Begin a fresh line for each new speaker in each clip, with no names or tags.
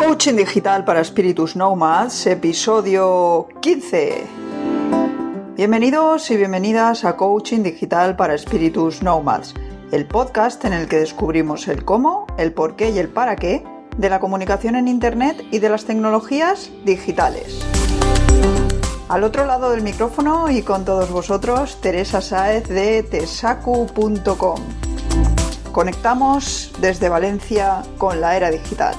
Coaching Digital para Espíritus Nomads, episodio 15. Bienvenidos y bienvenidas a Coaching Digital para Espíritus Nomads, el podcast en el que descubrimos el cómo, el por qué y el para qué de la comunicación en Internet y de las tecnologías digitales. Al otro lado del micrófono y con todos vosotros, Teresa Saez de tesacu.com. Conectamos desde Valencia con la era digital.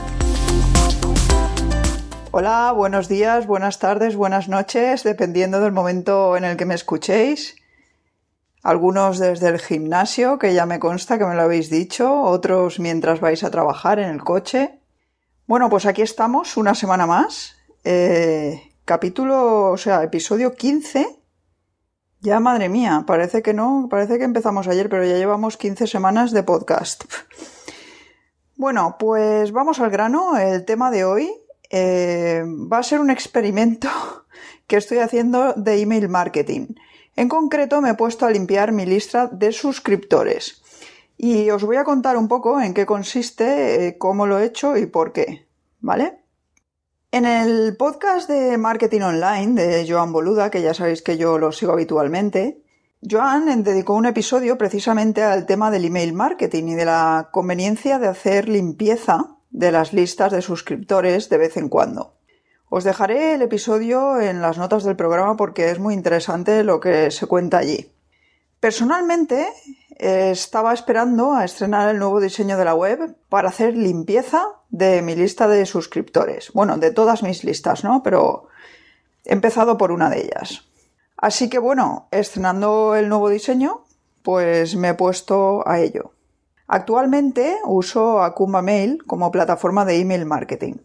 Hola, buenos días, buenas tardes, buenas noches, dependiendo del momento en el que me escuchéis. Algunos desde el gimnasio, que ya me consta que me lo habéis dicho, otros mientras vais a trabajar en el coche. Bueno, pues aquí estamos, una semana más. Eh, capítulo, o sea, episodio 15. Ya, madre mía, parece que no, parece que empezamos ayer, pero ya llevamos 15 semanas de podcast. Bueno, pues vamos al grano. El tema de hoy eh, va a ser un experimento que estoy haciendo de email marketing. En concreto me he puesto a limpiar mi lista de suscriptores y os voy a contar un poco en qué consiste, eh, cómo lo he hecho y por qué, ¿vale? En el podcast de Marketing Online de Joan Boluda, que ya sabéis que yo lo sigo habitualmente, Joan dedicó un episodio precisamente al tema del email marketing y de la conveniencia de hacer limpieza de las listas de suscriptores de vez en cuando. Os dejaré el episodio en las notas del programa porque es muy interesante lo que se cuenta allí. Personalmente estaba esperando a estrenar el nuevo diseño de la web para hacer limpieza de mi lista de suscriptores. Bueno, de todas mis listas, ¿no? Pero he empezado por una de ellas. Así que bueno, estrenando el nuevo diseño, pues me he puesto a ello. Actualmente uso Akumba Mail como plataforma de email marketing.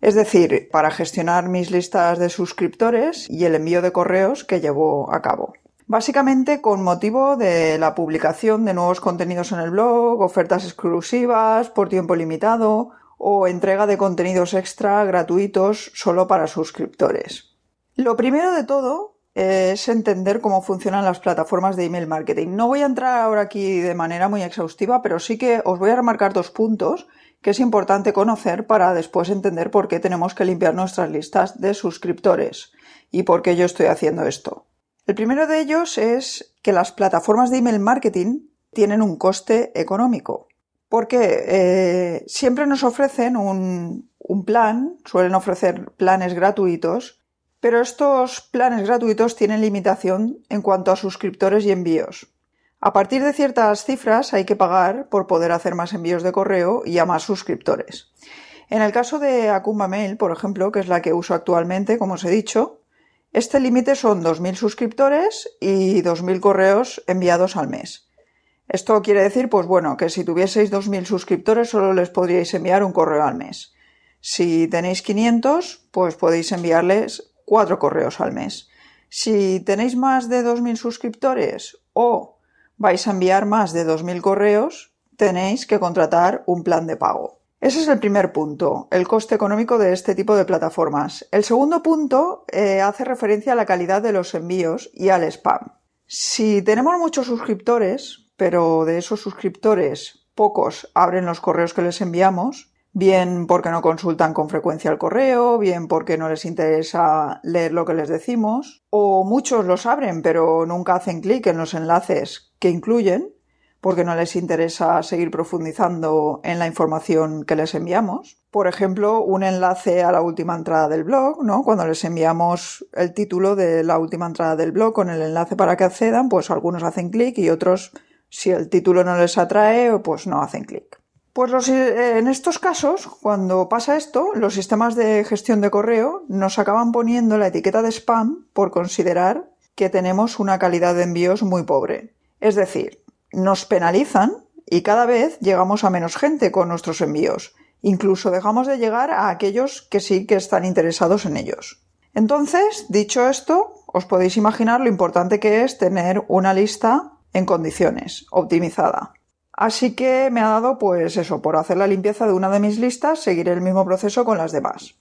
Es decir, para gestionar mis listas de suscriptores y el envío de correos que llevo a cabo. Básicamente con motivo de la publicación de nuevos contenidos en el blog, ofertas exclusivas por tiempo limitado o entrega de contenidos extra gratuitos solo para suscriptores. Lo primero de todo es entender cómo funcionan las plataformas de email marketing. No voy a entrar ahora aquí de manera muy exhaustiva, pero sí que os voy a remarcar dos puntos que es importante conocer para después entender por qué tenemos que limpiar nuestras listas de suscriptores y por qué yo estoy haciendo esto. El primero de ellos es que las plataformas de email marketing tienen un coste económico. Porque eh, siempre nos ofrecen un, un plan, suelen ofrecer planes gratuitos pero estos planes gratuitos tienen limitación en cuanto a suscriptores y envíos. A partir de ciertas cifras hay que pagar por poder hacer más envíos de correo y a más suscriptores. En el caso de Akumba Mail, por ejemplo, que es la que uso actualmente, como os he dicho, este límite son 2.000 suscriptores y 2.000 correos enviados al mes. Esto quiere decir, pues bueno, que si tuvieseis 2.000 suscriptores solo les podríais enviar un correo al mes. Si tenéis 500, pues podéis enviarles cuatro correos al mes. Si tenéis más de 2.000 suscriptores o vais a enviar más de 2.000 correos, tenéis que contratar un plan de pago. Ese es el primer punto, el coste económico de este tipo de plataformas. El segundo punto eh, hace referencia a la calidad de los envíos y al spam. Si tenemos muchos suscriptores, pero de esos suscriptores pocos abren los correos que les enviamos, bien porque no consultan con frecuencia el correo, bien porque no les interesa leer lo que les decimos, o muchos los abren pero nunca hacen clic en los enlaces que incluyen, porque no les interesa seguir profundizando en la información que les enviamos. Por ejemplo, un enlace a la última entrada del blog, ¿no? Cuando les enviamos el título de la última entrada del blog con el enlace para que accedan, pues algunos hacen clic y otros, si el título no les atrae, pues no hacen clic. Pues eh, en estos casos, cuando pasa esto, los sistemas de gestión de correo nos acaban poniendo la etiqueta de spam por considerar que tenemos una calidad de envíos muy pobre. Es decir, nos penalizan y cada vez llegamos a menos gente con nuestros envíos. Incluso dejamos de llegar a aquellos que sí que están interesados en ellos. Entonces, dicho esto, os podéis imaginar lo importante que es tener una lista en condiciones, optimizada. Así que me ha dado, pues eso, por hacer la limpieza de una de mis listas, seguir el mismo proceso con las demás.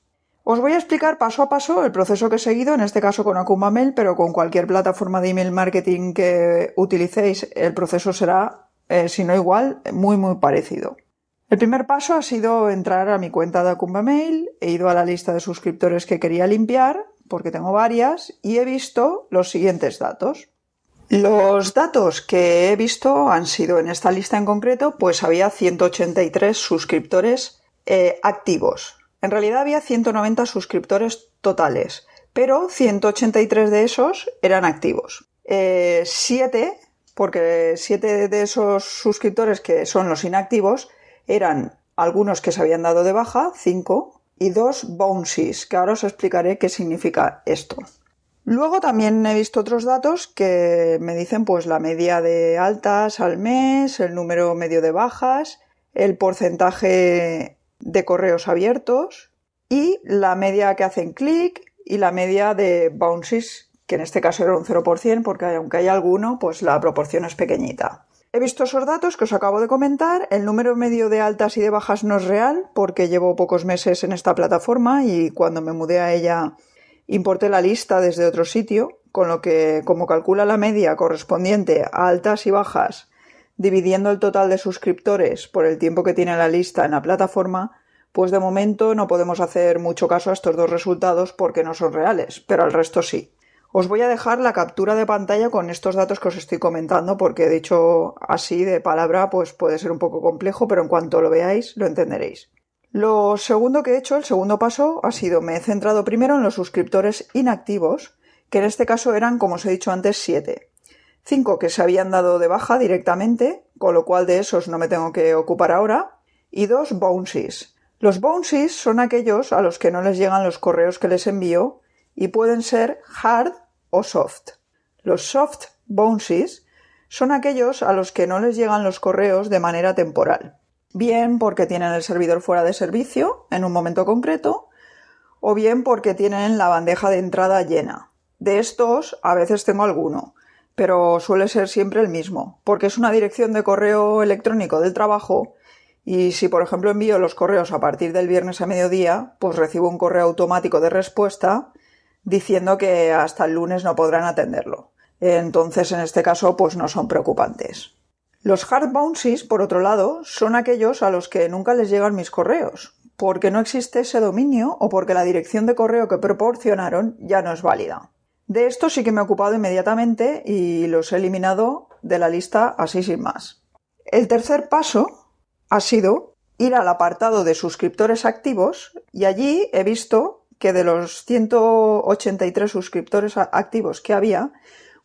Os voy a explicar paso a paso el proceso que he seguido, en este caso con Akumba Mail, pero con cualquier plataforma de email marketing que utilicéis, el proceso será, eh, si no igual, muy muy parecido. El primer paso ha sido entrar a mi cuenta de Acumba Mail, he ido a la lista de suscriptores que quería limpiar, porque tengo varias, y he visto los siguientes datos. Los datos que he visto han sido en esta lista en concreto, pues había 183 suscriptores eh, activos. En realidad había 190 suscriptores totales, pero 183 de esos eran activos. 7, eh, porque 7 de esos suscriptores que son los inactivos eran algunos que se habían dado de baja, 5, y dos bounces, que ahora os explicaré qué significa esto. Luego también he visto otros datos que me dicen pues la media de altas al mes, el número medio de bajas, el porcentaje de correos abiertos y la media que hacen clic y la media de bounces, que en este caso era un 0%, porque aunque hay alguno, pues la proporción es pequeñita. He visto esos datos que os acabo de comentar. El número medio de altas y de bajas no es real porque llevo pocos meses en esta plataforma y cuando me mudé a ella importé la lista desde otro sitio, con lo que como calcula la media correspondiente a altas y bajas, dividiendo el total de suscriptores por el tiempo que tiene la lista en la plataforma, pues de momento no podemos hacer mucho caso a estos dos resultados porque no son reales, pero al resto sí. Os voy a dejar la captura de pantalla con estos datos que os estoy comentando porque dicho así de palabra pues puede ser un poco complejo, pero en cuanto lo veáis lo entenderéis. Lo segundo que he hecho, el segundo paso, ha sido me he centrado primero en los suscriptores inactivos, que en este caso eran, como os he dicho antes, siete. Cinco que se habían dado de baja directamente, con lo cual de esos no me tengo que ocupar ahora, y dos bounces. Los bounces son aquellos a los que no les llegan los correos que les envío y pueden ser hard o soft. Los soft bounces son aquellos a los que no les llegan los correos de manera temporal, bien porque tienen el servidor fuera de servicio en un momento concreto, o bien porque tienen la bandeja de entrada llena. De estos a veces tengo alguno, pero suele ser siempre el mismo, porque es una dirección de correo electrónico del trabajo y si por ejemplo envío los correos a partir del viernes a mediodía, pues recibo un correo automático de respuesta diciendo que hasta el lunes no podrán atenderlo. Entonces, en este caso, pues no son preocupantes. Los hard bounces, por otro lado, son aquellos a los que nunca les llegan mis correos, porque no existe ese dominio o porque la dirección de correo que proporcionaron ya no es válida. De esto sí que me he ocupado inmediatamente y los he eliminado de la lista así sin más. El tercer paso ha sido ir al apartado de suscriptores activos y allí he visto que de los 183 suscriptores activos que había,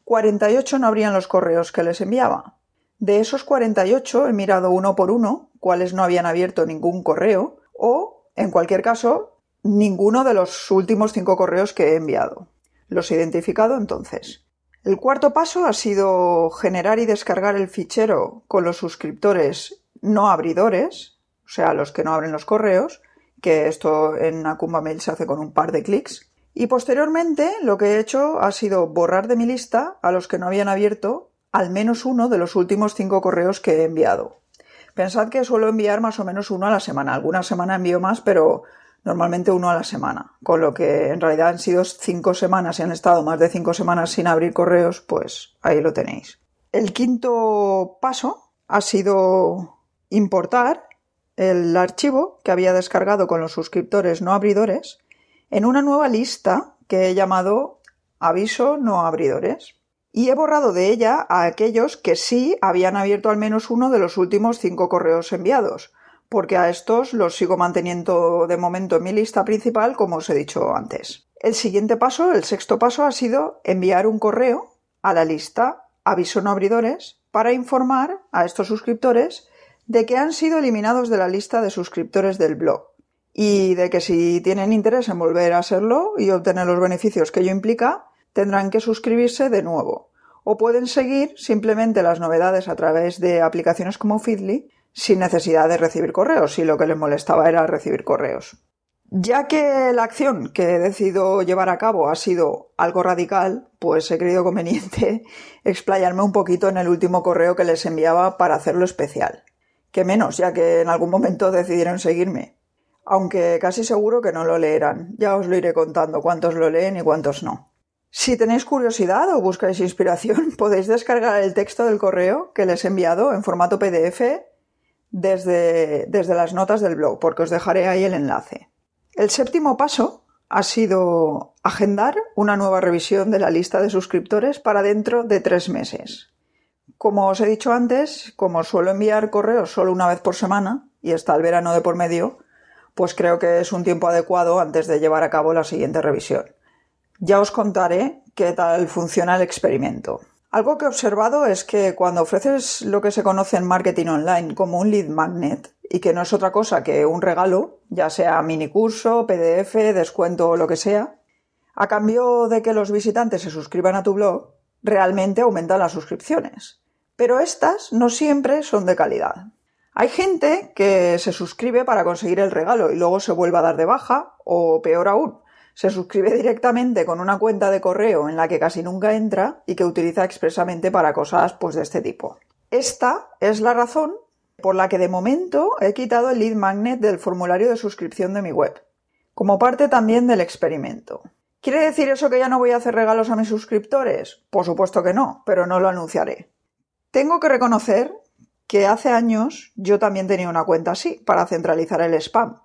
48 no abrían los correos que les enviaba. De esos 48 he mirado uno por uno cuáles no habían abierto ningún correo o, en cualquier caso, ninguno de los últimos cinco correos que he enviado. Los he identificado entonces. El cuarto paso ha sido generar y descargar el fichero con los suscriptores no abridores, o sea, los que no abren los correos, que esto en Akumba Mail se hace con un par de clics. Y posteriormente lo que he hecho ha sido borrar de mi lista a los que no habían abierto al menos uno de los últimos cinco correos que he enviado. Pensad que suelo enviar más o menos uno a la semana. Alguna semana envío más, pero normalmente uno a la semana. Con lo que en realidad han sido cinco semanas y han estado más de cinco semanas sin abrir correos, pues ahí lo tenéis. El quinto paso ha sido importar el archivo que había descargado con los suscriptores no abridores en una nueva lista que he llamado aviso no abridores y he borrado de ella a aquellos que sí habían abierto al menos uno de los últimos cinco correos enviados, porque a estos los sigo manteniendo de momento en mi lista principal, como os he dicho antes. El siguiente paso, el sexto paso, ha sido enviar un correo a la lista aviso no abridores para informar a estos suscriptores de que han sido eliminados de la lista de suscriptores del blog y de que si tienen interés en volver a serlo y obtener los beneficios que ello implica, tendrán que suscribirse de nuevo. O pueden seguir simplemente las novedades a través de aplicaciones como Feedly sin necesidad de recibir correos, si lo que les molestaba era recibir correos. Ya que la acción que he decidido llevar a cabo ha sido algo radical, pues he creído conveniente explayarme un poquito en el último correo que les enviaba para hacerlo especial que menos, ya que en algún momento decidieron seguirme. Aunque casi seguro que no lo leerán. Ya os lo iré contando cuántos lo leen y cuántos no. Si tenéis curiosidad o buscáis inspiración, podéis descargar el texto del correo que les he enviado en formato PDF desde, desde las notas del blog, porque os dejaré ahí el enlace. El séptimo paso ha sido agendar una nueva revisión de la lista de suscriptores para dentro de tres meses. Como os he dicho antes, como suelo enviar correos solo una vez por semana y está el verano de por medio, pues creo que es un tiempo adecuado antes de llevar a cabo la siguiente revisión. Ya os contaré qué tal funciona el experimento. Algo que he observado es que cuando ofreces lo que se conoce en marketing online como un lead magnet y que no es otra cosa que un regalo, ya sea mini curso, PDF, descuento o lo que sea, a cambio de que los visitantes se suscriban a tu blog, realmente aumentan las suscripciones. Pero estas no siempre son de calidad. Hay gente que se suscribe para conseguir el regalo y luego se vuelve a dar de baja, o peor aún, se suscribe directamente con una cuenta de correo en la que casi nunca entra y que utiliza expresamente para cosas pues de este tipo. Esta es la razón por la que de momento he quitado el lead magnet del formulario de suscripción de mi web, como parte también del experimento. ¿Quiere decir eso que ya no voy a hacer regalos a mis suscriptores? Por supuesto que no, pero no lo anunciaré. Tengo que reconocer que hace años yo también tenía una cuenta así, para centralizar el spam.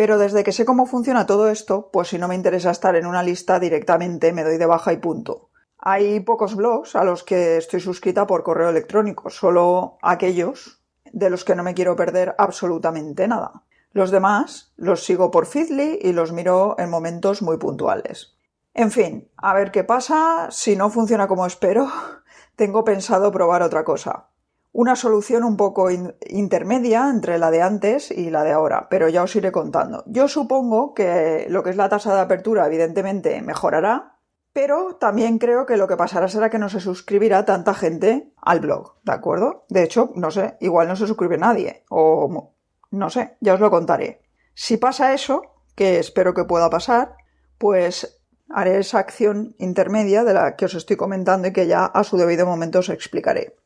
Pero desde que sé cómo funciona todo esto, pues si no me interesa estar en una lista directamente me doy de baja y punto. Hay pocos blogs a los que estoy suscrita por correo electrónico, solo aquellos de los que no me quiero perder absolutamente nada. Los demás los sigo por Feedly y los miro en momentos muy puntuales. En fin, a ver qué pasa. Si no funciona como espero, tengo pensado probar otra cosa una solución un poco intermedia entre la de antes y la de ahora, pero ya os iré contando. Yo supongo que lo que es la tasa de apertura evidentemente mejorará, pero también creo que lo que pasará será que no se suscribirá tanta gente al blog, ¿de acuerdo? De hecho, no sé, igual no se suscribe nadie, o no sé, ya os lo contaré. Si pasa eso, que espero que pueda pasar, pues haré esa acción intermedia de la que os estoy comentando y que ya a su debido momento os explicaré.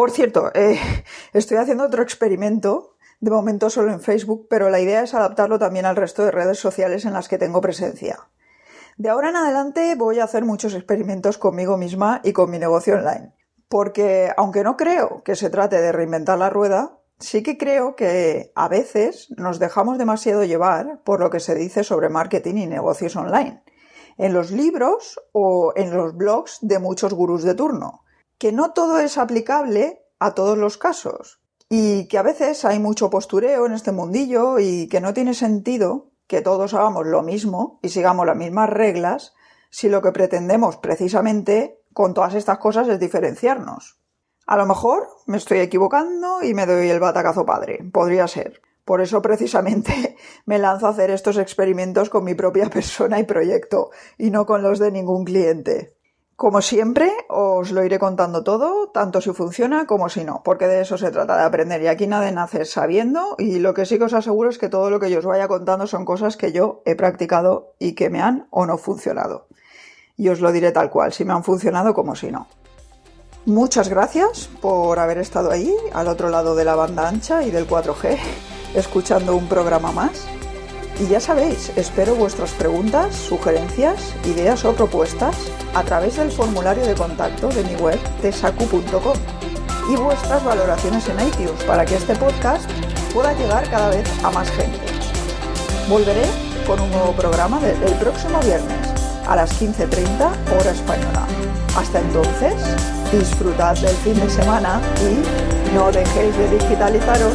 Por cierto, eh, estoy haciendo otro experimento, de momento solo en Facebook, pero la idea es adaptarlo también al resto de redes sociales en las que tengo presencia. De ahora en adelante voy a hacer muchos experimentos conmigo misma y con mi negocio online, porque aunque no creo que se trate de reinventar la rueda, sí que creo que a veces nos dejamos demasiado llevar por lo que se dice sobre marketing y negocios online, en los libros o en los blogs de muchos gurús de turno que no todo es aplicable a todos los casos y que a veces hay mucho postureo en este mundillo y que no tiene sentido que todos hagamos lo mismo y sigamos las mismas reglas si lo que pretendemos precisamente con todas estas cosas es diferenciarnos. A lo mejor me estoy equivocando y me doy el batacazo padre, podría ser. Por eso precisamente me lanzo a hacer estos experimentos con mi propia persona y proyecto y no con los de ningún cliente. Como siempre, os lo iré contando todo, tanto si funciona como si no, porque de eso se trata de aprender y aquí nada nace sabiendo y lo que sí que os aseguro es que todo lo que yo os vaya contando son cosas que yo he practicado y que me han o no funcionado. Y os lo diré tal cual, si me han funcionado como si no. Muchas gracias por haber estado ahí, al otro lado de la banda ancha y del 4G, escuchando un programa más. Y ya sabéis, espero vuestras preguntas, sugerencias, ideas o propuestas a través del formulario de contacto de mi web tesacu.com y vuestras valoraciones en iTunes para que este podcast pueda llegar cada vez a más gente. Volveré con un nuevo programa el próximo viernes a las 15.30 hora española. Hasta entonces, disfrutad del fin de semana y no dejéis de digitalizaros